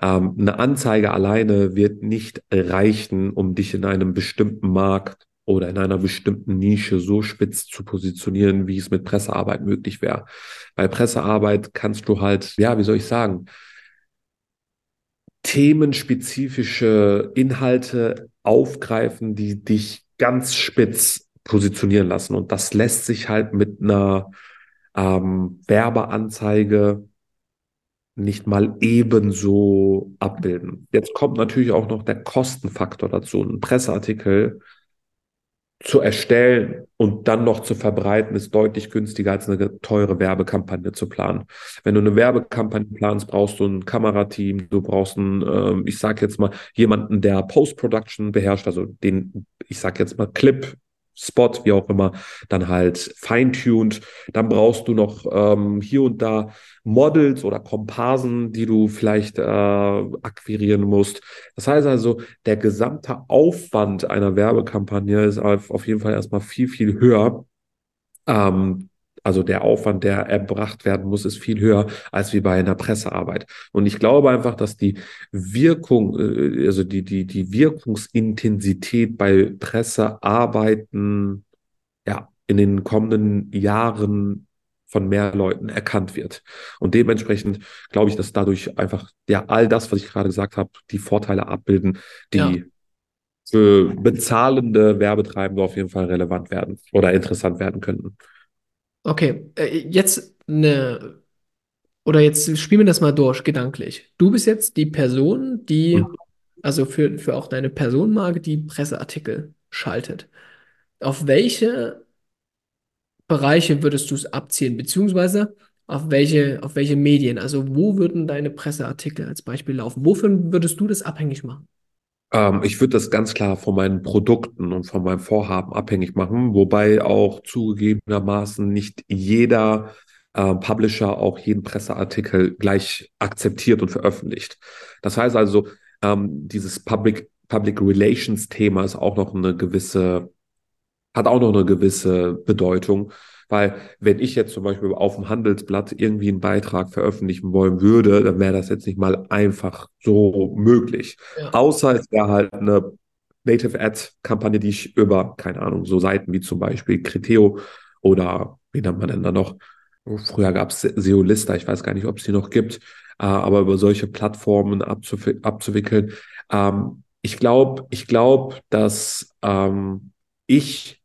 Ähm, eine Anzeige alleine wird nicht reichen, um dich in einem bestimmten Markt oder in einer bestimmten Nische so spitz zu positionieren, wie es mit Pressearbeit möglich wäre. Bei Pressearbeit kannst du halt, ja, wie soll ich sagen, themenspezifische Inhalte aufgreifen, die dich ganz spitz positionieren lassen. Und das lässt sich halt mit einer ähm, Werbeanzeige nicht mal ebenso abbilden. Jetzt kommt natürlich auch noch der Kostenfaktor dazu. Ein Presseartikel zu erstellen und dann noch zu verbreiten, ist deutlich günstiger als eine teure Werbekampagne zu planen. Wenn du eine Werbekampagne planst, brauchst du ein Kamerateam, du brauchst einen, äh, ich sag jetzt mal, jemanden, der Post-Production beherrscht, also den, ich sag jetzt mal, Clip Spot, wie auch immer, dann halt feintuned. Dann brauchst du noch ähm, hier und da Models oder Komparsen, die du vielleicht äh, akquirieren musst. Das heißt also, der gesamte Aufwand einer Werbekampagne ist auf, auf jeden Fall erstmal viel, viel höher. Ähm, Also der Aufwand, der erbracht werden muss, ist viel höher als wie bei einer Pressearbeit. Und ich glaube einfach, dass die Wirkung, äh, also die, die, die Wirkungsintensität bei Pressearbeiten, ja, in den kommenden Jahren von mehr Leuten erkannt wird. Und dementsprechend glaube ich, dass dadurch einfach ja all das, was ich gerade gesagt habe, die Vorteile abbilden, die ja. für bezahlende Werbetreibende auf jeden Fall relevant werden oder interessant werden könnten. Okay, äh, jetzt eine, oder jetzt spielen wir das mal durch, gedanklich. Du bist jetzt die Person, die, mhm. also für, für auch deine Personenmarke, die Presseartikel schaltet. Auf welche Bereiche würdest du es abzielen, beziehungsweise auf welche, auf welche Medien? Also wo würden deine Presseartikel als Beispiel laufen? Wofür würdest du das abhängig machen? Ähm, ich würde das ganz klar von meinen Produkten und von meinem Vorhaben abhängig machen, wobei auch zugegebenermaßen nicht jeder äh, Publisher auch jeden Presseartikel gleich akzeptiert und veröffentlicht. Das heißt also, ähm, dieses Public, Public Relations Thema ist auch noch eine gewisse, hat auch noch eine gewisse Bedeutung. Weil wenn ich jetzt zum Beispiel auf dem Handelsblatt irgendwie einen Beitrag veröffentlichen wollen würde, dann wäre das jetzt nicht mal einfach so möglich. Ja. Außer es wäre halt eine Native Ad-Kampagne, die ich über, keine Ahnung, so Seiten wie zum Beispiel Criteo oder wie nennt man denn da noch? Früher gab es SEO-Lista, ich weiß gar nicht, ob es die noch gibt, äh, aber über solche Plattformen abzuwickeln. Ähm, ich glaube, ich glaube, dass ähm, ich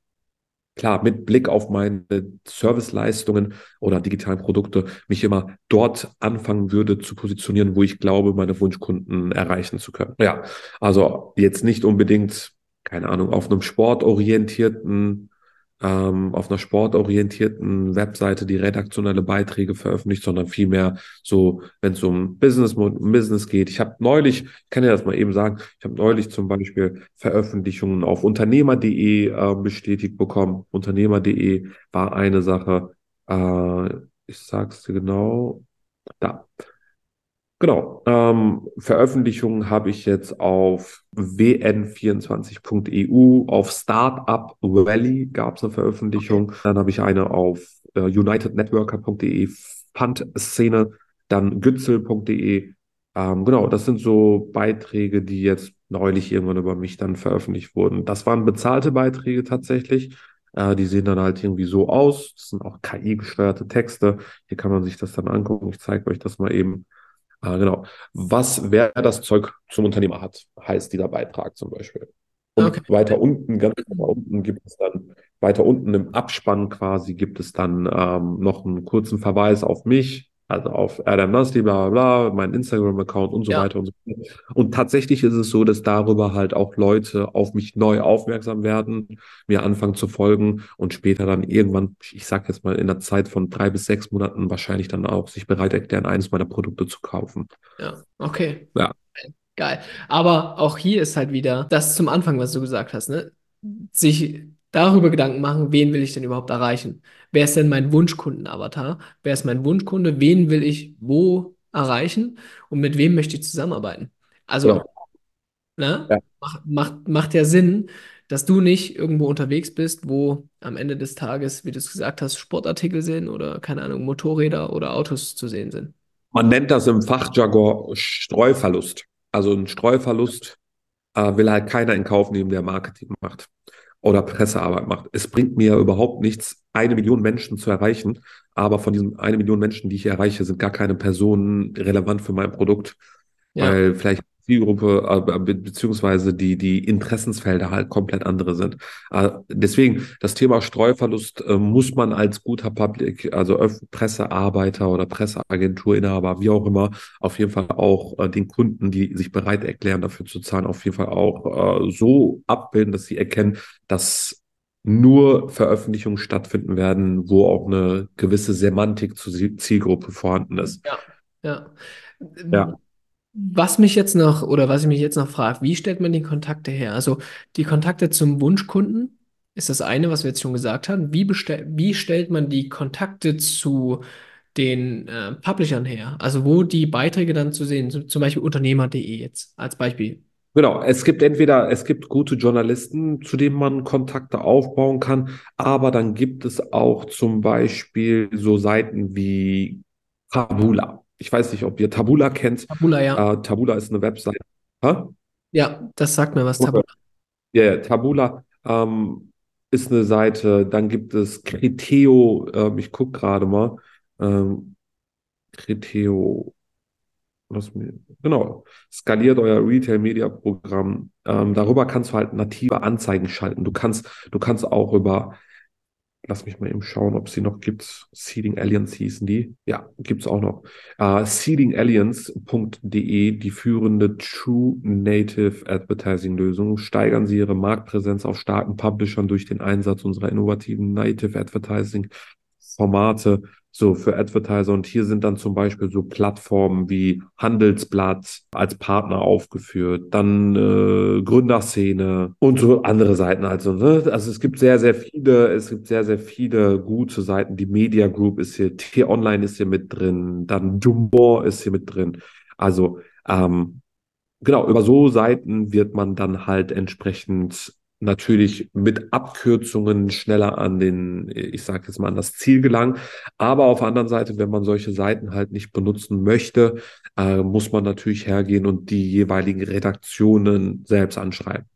klar, mit Blick auf meine Serviceleistungen oder digitalen Produkte mich immer dort anfangen würde zu positionieren, wo ich glaube, meine Wunschkunden erreichen zu können. Ja, also jetzt nicht unbedingt, keine Ahnung, auf einem sportorientierten ähm, auf einer sportorientierten Webseite, die redaktionelle Beiträge veröffentlicht, sondern vielmehr so, wenn es um Business, Business geht. Ich habe neulich, ich kann ja das mal eben sagen, ich habe neulich zum Beispiel Veröffentlichungen auf unternehmer.de äh, bestätigt bekommen. Unternehmer.de war eine Sache. Äh, ich sag's dir genau. Da. Genau. Ähm, Veröffentlichungen habe ich jetzt auf wn24.eu, auf Startup Valley gab es eine Veröffentlichung. Dann habe ich eine auf äh, unitednetworker.de, Pfand-Szene, dann gützel.de. Ähm, genau, das sind so Beiträge, die jetzt neulich irgendwann über mich dann veröffentlicht wurden. Das waren bezahlte Beiträge tatsächlich. Äh, die sehen dann halt irgendwie so aus. Das sind auch KI-gesteuerte Texte. Hier kann man sich das dann angucken. Ich zeige euch das mal eben. Ah, genau. Was, wer das Zeug zum Unternehmer hat, heißt dieser Beitrag zum Beispiel. Und okay. weiter unten, ganz weiter unten gibt es dann, weiter unten im Abspann quasi gibt es dann ähm, noch einen kurzen Verweis auf mich, also auf Adam Nasty, bla bla bla, mein Instagram-Account und so ja. weiter und so fort. Und tatsächlich ist es so, dass darüber halt auch Leute auf mich neu aufmerksam werden, mir anfangen zu folgen und später dann irgendwann, ich sag jetzt mal in der Zeit von drei bis sechs Monaten wahrscheinlich dann auch sich bereit erklären, eines meiner Produkte zu kaufen. Ja, okay. Ja. Geil. Aber auch hier ist halt wieder das zum Anfang, was du gesagt hast, ne? Sich darüber Gedanken machen, wen will ich denn überhaupt erreichen? Wer ist denn mein Wunschkundenavatar? Wer ist mein Wunschkunde? Wen will ich wo erreichen? Und mit wem möchte ich zusammenarbeiten? Also, ja. ne? Ja. Macht, macht, macht ja Sinn, dass du nicht irgendwo unterwegs bist, wo am Ende des Tages, wie du es gesagt hast, Sportartikel sind oder, keine Ahnung, Motorräder oder Autos zu sehen sind. Man nennt das im Fachjargon Streuverlust. Also ein Streuverlust äh, will halt keiner in Kauf nehmen, der Marketing macht oder Pressearbeit macht. Es bringt mir überhaupt nichts, eine Million Menschen zu erreichen, aber von diesen eine Million Menschen, die ich erreiche, sind gar keine Personen relevant für mein Produkt, ja. weil vielleicht Zielgruppe äh, beziehungsweise die, die Interessensfelder halt komplett andere sind. Äh, deswegen, das Thema Streuverlust äh, muss man als guter Public, also Pressearbeiter oder Presseagenturinhaber, wie auch immer, auf jeden Fall auch den Kunden, die sich bereit erklären, dafür zu zahlen, auf jeden Fall auch so abbilden, dass sie erkennen, dass nur Veröffentlichungen stattfinden werden, wo auch eine gewisse Semantik zur Zielgruppe vorhanden ist. Ja, ja. ja. Was mich jetzt noch oder was ich mich jetzt noch frage, wie stellt man die Kontakte her? Also die Kontakte zum Wunschkunden ist das eine, was wir jetzt schon gesagt haben. Wie, wie stellt man die Kontakte zu den äh, Publishern her? Also wo die Beiträge dann zu sehen, so, zum Beispiel unternehmer.de jetzt als Beispiel. Genau, es gibt entweder, es gibt gute Journalisten, zu denen man Kontakte aufbauen kann, aber dann gibt es auch zum Beispiel so Seiten wie Tabula. Ich weiß nicht, ob ihr Tabula kennt. Tabula, ja. Äh, Tabula ist eine Webseite. Ha? Ja, das sagt mir was, Tabula. Ja, ja, Tabula ähm, ist eine Seite. Dann gibt es Criteo, ähm, ich gucke gerade mal. Ähm, Criteo, was mir, genau, skaliert euer Retail-Media-Programm. Ähm, darüber kannst du halt native Anzeigen schalten. Du kannst, du kannst auch über Lass mich mal eben schauen, ob sie noch gibt. Seeding Alliance hießen die. Ja, gibt es auch noch. Uh, seedingalliance.de, die führende True Native Advertising Lösung. Steigern Sie Ihre Marktpräsenz auf starken Publishern durch den Einsatz unserer innovativen Native Advertising Formate so für Advertiser. Und hier sind dann zum Beispiel so Plattformen wie Handelsblatt als Partner aufgeführt, dann äh, Gründerszene und so andere Seiten. Also, ne? also es gibt sehr, sehr viele, es gibt sehr, sehr viele gute Seiten. Die Media Group ist hier, T-Online ist hier mit drin, dann Dumont ist hier mit drin. Also ähm, genau, über so Seiten wird man dann halt entsprechend natürlich mit Abkürzungen schneller an den, ich sage jetzt mal, an das Ziel gelangen. Aber auf der anderen Seite, wenn man solche Seiten halt nicht benutzen möchte, äh, muss man natürlich hergehen und die jeweiligen Redaktionen selbst anschreiben.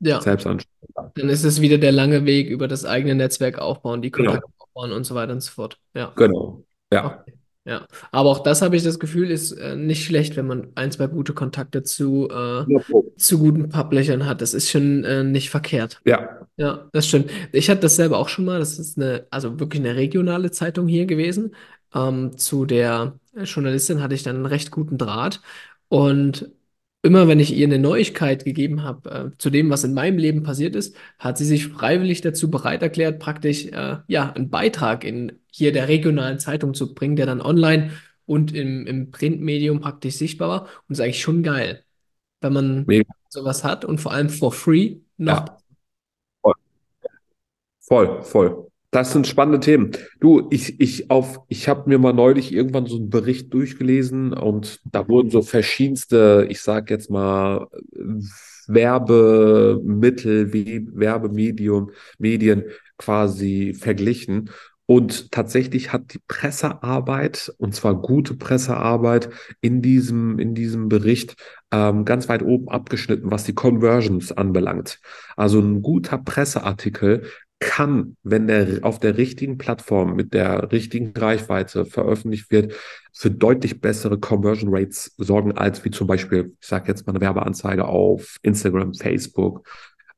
Ja. Selbst anschreiben. Dann ist es wieder der lange Weg über das eigene Netzwerk aufbauen, die genau. Kontakte genau. aufbauen und so weiter und so fort. Ja. Genau. Ja. Okay. Ja, aber auch das habe ich das Gefühl, ist äh, nicht schlecht, wenn man ein, zwei gute Kontakte zu, äh, ja, zu guten Publishern hat. Das ist schon äh, nicht verkehrt. Ja. Ja, das stimmt. Ich hatte das selber auch schon mal. Das ist eine, also wirklich eine regionale Zeitung hier gewesen. Ähm, zu der Journalistin hatte ich dann einen recht guten Draht. Und immer wenn ich ihr eine Neuigkeit gegeben habe äh, zu dem, was in meinem Leben passiert ist, hat sie sich freiwillig dazu bereit erklärt, praktisch äh, ja, einen Beitrag in hier der regionalen Zeitung zu bringen, der dann online und im, im Printmedium praktisch sichtbar war. Und das ist eigentlich schon geil, wenn man Mega. sowas hat und vor allem for free noch. Ja. Voll, voll. voll. Das sind spannende Themen. Du, ich, ich auf, ich habe mir mal neulich irgendwann so einen Bericht durchgelesen und da wurden so verschiedenste, ich sag jetzt mal, Werbemittel wie Werbemedium, Medien quasi verglichen. Und tatsächlich hat die Pressearbeit, und zwar gute Pressearbeit, in diesem, in diesem Bericht ähm, ganz weit oben abgeschnitten, was die Conversions anbelangt. Also ein guter Presseartikel kann, wenn der auf der richtigen Plattform mit der richtigen Reichweite veröffentlicht wird, für deutlich bessere Conversion Rates sorgen, als wie zum Beispiel, ich sage jetzt mal eine Werbeanzeige auf Instagram, Facebook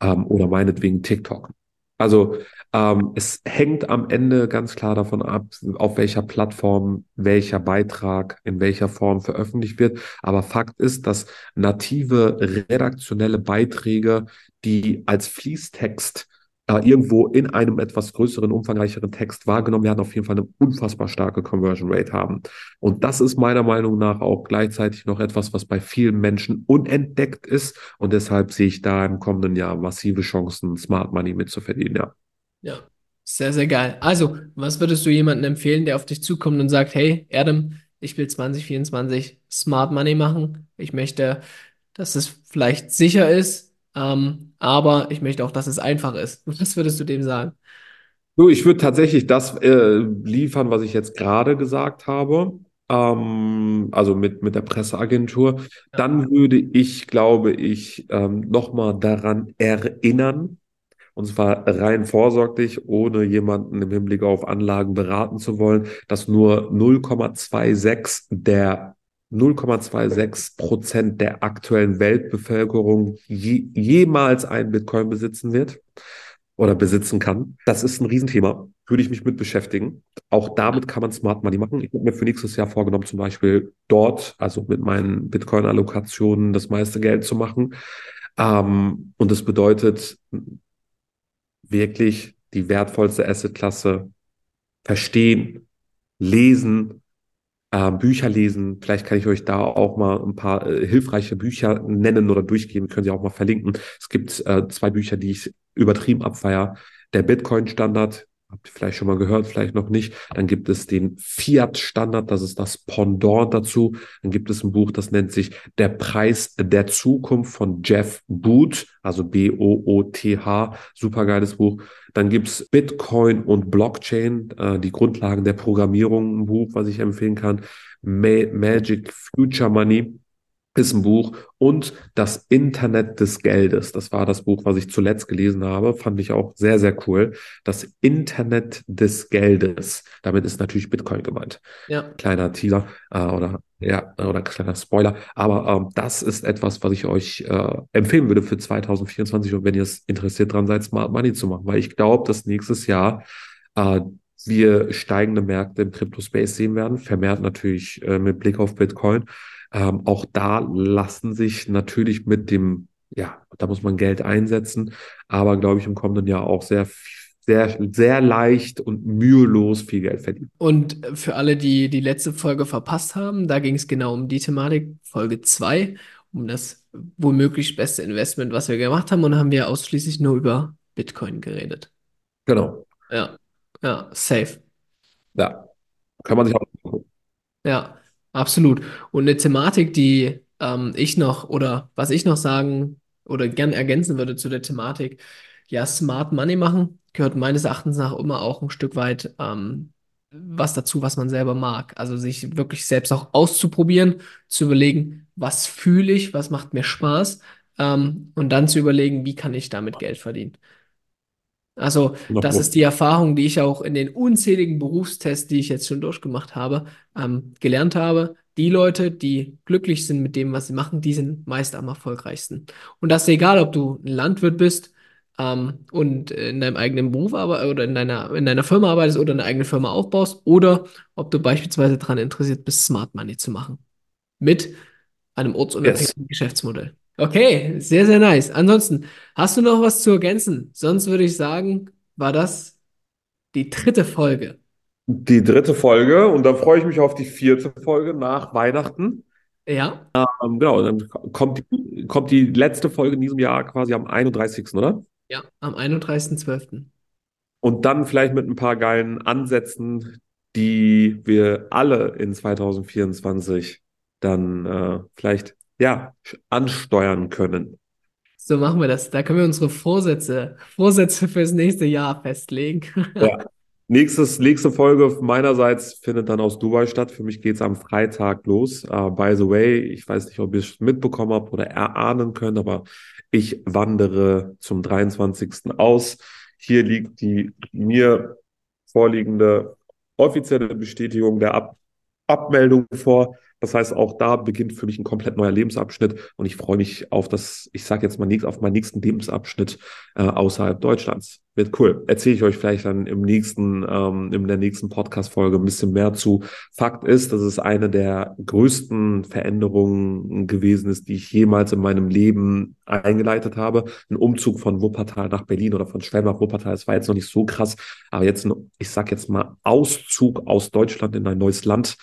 ähm, oder meinetwegen TikTok. Also ähm, es hängt am Ende ganz klar davon ab, auf welcher Plattform welcher Beitrag in welcher Form veröffentlicht wird. Aber Fakt ist, dass native redaktionelle Beiträge, die als Fließtext äh, irgendwo in einem etwas größeren, umfangreicheren Text wahrgenommen werden, auf jeden Fall eine unfassbar starke Conversion Rate haben. Und das ist meiner Meinung nach auch gleichzeitig noch etwas, was bei vielen Menschen unentdeckt ist. Und deshalb sehe ich da im kommenden Jahr massive Chancen, Smart Money mitzuverdienen, ja. Ja, sehr, sehr geil. Also, was würdest du jemandem empfehlen, der auf dich zukommt und sagt, hey, Adam, ich will 2024 Smart Money machen. Ich möchte, dass es vielleicht sicher ist, ähm, aber ich möchte auch, dass es einfach ist. *laughs* Was würdest du dem sagen? Du, ich würde tatsächlich das äh, liefern, was ich jetzt gerade gesagt habe. Ähm, also mit, mit der Presseagentur. Dann würde ich, glaube ich, ähm, nochmal daran erinnern, und zwar rein vorsorglich, ohne jemanden im Hinblick auf Anlagen beraten zu wollen, dass nur 0,26 der 0,26 Prozent der aktuellen Weltbevölkerung je, jemals einen Bitcoin besitzen wird oder besitzen kann. Das ist ein Riesenthema. Würde ich mich mit beschäftigen. Auch damit kann man Smart Money machen. Ich habe mir für nächstes Jahr vorgenommen, zum Beispiel dort, also mit meinen Bitcoin-Allokationen, das meiste Geld zu machen. Ähm, und das bedeutet wirklich die wertvollste Assetklasse verstehen, lesen, äh, Bücher lesen. Vielleicht kann ich euch da auch mal ein paar äh, hilfreiche Bücher nennen oder durchgehen. Können Sie auch mal verlinken. Es gibt äh, zwei Bücher, die ich übertrieben abfeier. Der Bitcoin-Standard Habt ihr vielleicht schon mal gehört, vielleicht noch nicht. Dann gibt es den Fiat-Standard, das ist das Pendant dazu. Dann gibt es ein Buch, das nennt sich Der Preis der Zukunft von Jeff Booth, also B-O-O-T-H. Supergeiles Buch. Dann gibt's Bitcoin und Blockchain, äh, die Grundlagen der Programmierung, ein Buch, was ich empfehlen kann. Ma Magic Future Money ist ein Buch und das Internet des Geldes. Das war das Buch, was ich zuletzt gelesen habe. Fand ich auch sehr, sehr cool. Das Internet des Geldes. Damit ist natürlich Bitcoin gemeint. Ja. Kleiner Teaser äh, oder ja oder kleiner Spoiler. Aber ähm, das ist etwas, was ich euch äh, empfehlen würde für 2024 und wenn ihr es interessiert dran seid, Smart Money zu machen, weil ich glaube, dass nächstes Jahr äh, wir steigende Märkte im Crypto-Space sehen werden, vermehrt natürlich äh, mit Blick auf Bitcoin. Ähm, auch da lassen sich natürlich mit dem, ja, da muss man Geld einsetzen, aber glaube ich im kommenden Jahr auch sehr, sehr, sehr leicht und mühelos viel Geld verdienen. Und für alle, die die letzte Folge verpasst haben, da ging es genau um die Thematik, Folge 2, um das womöglich beste Investment, was wir gemacht haben, und haben wir ausschließlich nur über Bitcoin geredet. Genau. Ja, ja, safe. Ja, kann man sich auch. Ja. Absolut. Und eine Thematik, die ähm, ich noch oder was ich noch sagen oder gern ergänzen würde zu der Thematik, ja, Smart Money machen, gehört meines Erachtens nach immer auch ein Stück weit ähm, was dazu, was man selber mag. Also sich wirklich selbst auch auszuprobieren, zu überlegen, was fühle ich, was macht mir Spaß ähm, und dann zu überlegen, wie kann ich damit Geld verdienen. Also, das ist die Erfahrung, die ich auch in den unzähligen Berufstests, die ich jetzt schon durchgemacht habe, ähm, gelernt habe. Die Leute, die glücklich sind mit dem, was sie machen, die sind meist am erfolgreichsten. Und das ist egal, ob du ein Landwirt bist ähm, und in deinem eigenen Beruf aber, oder in deiner, in deiner Firma arbeitest oder eine eigene Firma aufbaust oder ob du beispielsweise daran interessiert bist, Smart Money zu machen. Mit einem ortsunabhängigen yes. Geschäftsmodell. Okay, sehr, sehr nice. Ansonsten, hast du noch was zu ergänzen? Sonst würde ich sagen, war das die dritte Folge. Die dritte Folge und da freue ich mich auf die vierte Folge nach Weihnachten. Ja. Ähm, genau, dann kommt die, kommt die letzte Folge in diesem Jahr quasi am 31., oder? Ja, am 31.12. Und dann vielleicht mit ein paar geilen Ansätzen, die wir alle in 2024 dann äh, vielleicht ja, ansteuern können. So machen wir das. Da können wir unsere Vorsätze, Vorsätze fürs nächste Jahr festlegen. ja. Nächstes, nächste Folge meinerseits findet dann aus Dubai statt. Für mich geht es am Freitag los. Uh, by the way, ich weiß nicht, ob ihr es mitbekommen habt oder erahnen könnt, aber ich wandere zum 23. aus. Hier liegt die mir vorliegende offizielle Bestätigung der Ab Abmeldung vor. Das heißt, auch da beginnt für mich ein komplett neuer Lebensabschnitt und ich freue mich auf das, ich sage jetzt mal auf meinen nächsten Lebensabschnitt äh, außerhalb Deutschlands. Wird cool. Erzähle ich euch vielleicht dann im nächsten, ähm, in der nächsten Podcast-Folge ein bisschen mehr zu. Fakt ist, dass es eine der größten Veränderungen gewesen ist, die ich jemals in meinem Leben eingeleitet habe. Ein Umzug von Wuppertal nach Berlin oder von Schwelm nach Wuppertal, das war jetzt noch nicht so krass, aber jetzt ein, ich sag jetzt mal, Auszug aus Deutschland in ein neues Land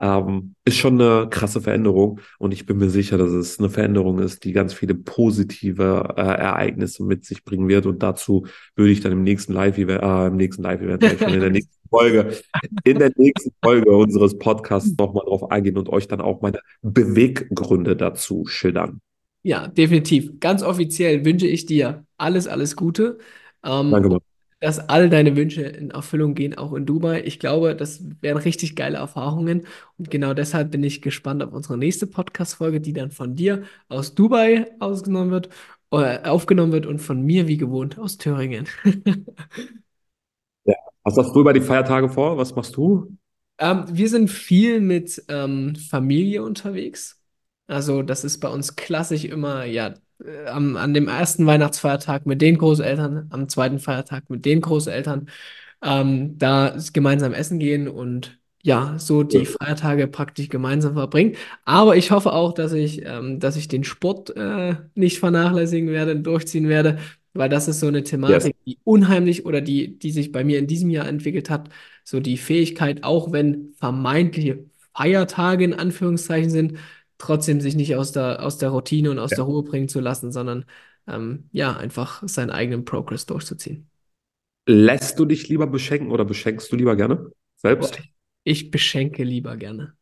ähm, ist schon eine krasse Veränderung und ich bin mir sicher, dass es eine Veränderung ist, die ganz viele positive äh, Ereignisse mit sich bringen wird und dazu würde ich dann im nächsten Live-Event, äh, im nächsten Live-Event, in der nächsten Folge, in der nächsten Folge unseres Podcasts nochmal drauf eingehen und euch dann auch meine Beweggründe dazu schildern. Ja, definitiv. Ganz offiziell wünsche ich dir alles, alles Gute. Ähm, Danke, Mann dass all deine Wünsche in Erfüllung gehen, auch in Dubai. Ich glaube, das wären richtig geile Erfahrungen. Und genau deshalb bin ich gespannt auf unsere nächste Podcast-Folge, die dann von dir aus Dubai ausgenommen wird, äh, aufgenommen wird und von mir wie gewohnt aus Thüringen. *laughs* ja. Was hast du über die Feiertage vor? Was machst du? Ähm, wir sind viel mit ähm, Familie unterwegs. Also, das ist bei uns klassisch immer, ja, am, an dem ersten Weihnachtsfeiertag mit den Großeltern, am zweiten Feiertag mit den Großeltern, ähm, da gemeinsam essen gehen und ja, so die Feiertage praktisch gemeinsam verbringen. Aber ich hoffe auch, dass ich, ähm, dass ich den Sport äh, nicht vernachlässigen werde, durchziehen werde, weil das ist so eine Thematik, yes. die unheimlich oder die, die sich bei mir in diesem Jahr entwickelt hat. So die Fähigkeit, auch wenn vermeintliche Feiertage in Anführungszeichen sind, trotzdem sich nicht aus der, aus der Routine und aus ja. der Ruhe bringen zu lassen, sondern ähm, ja, einfach seinen eigenen Progress durchzuziehen. Lässt du dich lieber beschenken oder beschenkst du lieber gerne selbst? ich, beschenke lieber gerne.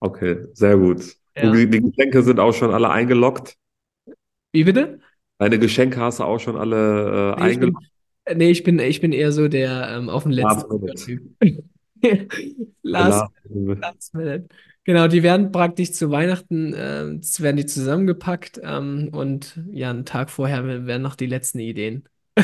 Okay, sehr gut. Ja. die, die Geschenke sind auch schon alle eingeloggt. Wie bitte? Deine Geschenke hast du auch schon alle äh, Nee, ich bin, eingeloggt. nee, ich bin, ich bin eher so der ähm, auf den letzten Last minute. *laughs* Last, Last minute. Genau, die werden praktisch zu Weihnachten, es werden die zusammengepackt ähm, und ja, einen Tag vorher werden noch die letzten Ideen. *laughs*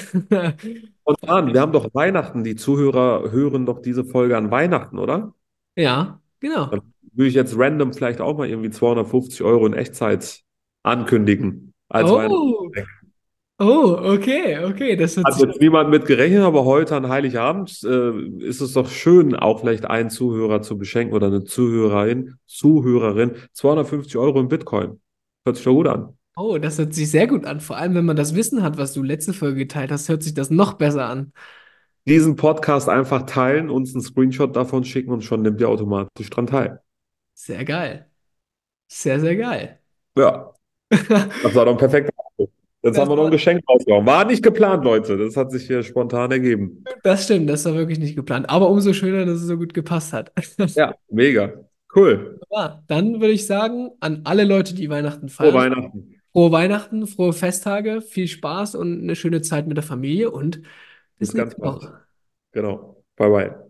Spontan, wir haben doch Weihnachten. Die Zuhörer hören doch diese Folge an Weihnachten, oder? Ja, genau. Dann würde ich jetzt random vielleicht auch mal irgendwie 250 Euro in Echtzeit ankündigen als Oh. Oh, okay, okay, das Hat sich. jetzt niemand mit gerechnet, aber heute an Heiligabend äh, ist es doch schön, auch vielleicht einen Zuhörer zu beschenken oder eine Zuhörerin, Zuhörerin 250 Euro in Bitcoin. Hört sich doch gut an. Oh, das hört sich sehr gut an. Vor allem, wenn man das Wissen hat, was du letzte Folge geteilt hast, hört sich das noch besser an. Diesen Podcast einfach teilen, uns einen Screenshot davon schicken und schon nimmt ihr automatisch dran teil. Sehr geil. Sehr, sehr geil. Ja, *laughs* das war doch ein perfekter. Jetzt Das haben wir noch ein Geschenk rausgehauen. War nicht geplant, Leute. Das hat sich hier spontan ergeben. das stimmt, das war wirklich nicht geplant. Aber umso schöner, dass es so gut gepasst hat. *laughs* Ja, mega. Cool. Ja, dann würde ich sagen, an alle Leute, die Weihnachten Frohe feiern, Weihnachten. frohe Weihnachten, frohe Festtage, viel Spaß und eine schöne Zeit mit der Familie und bis Bis ganz bald. Genau. Bye bye.